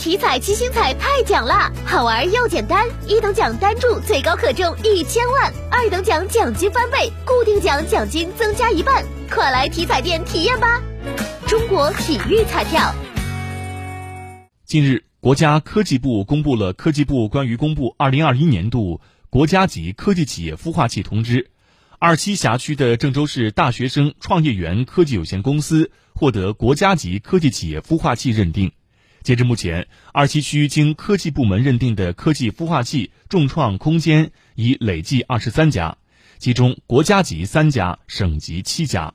体彩七星彩太奖啦，好玩又简单，一等奖单注最高可中一千万，二等奖奖金翻倍，固定奖奖金增加一半，快来体彩店体验吧！中国体育彩票。近日，国家科技部公布了科技部关于公布二零二一年度国家级科技企业孵化器通知。二七辖区的郑州市大学生创业园科技有限公司获得国家级科技企业孵化器认定。截至目前，二七区经科技部门认定的科技孵化器众创空间已累计二十三家，其中国家级三家，省级七家。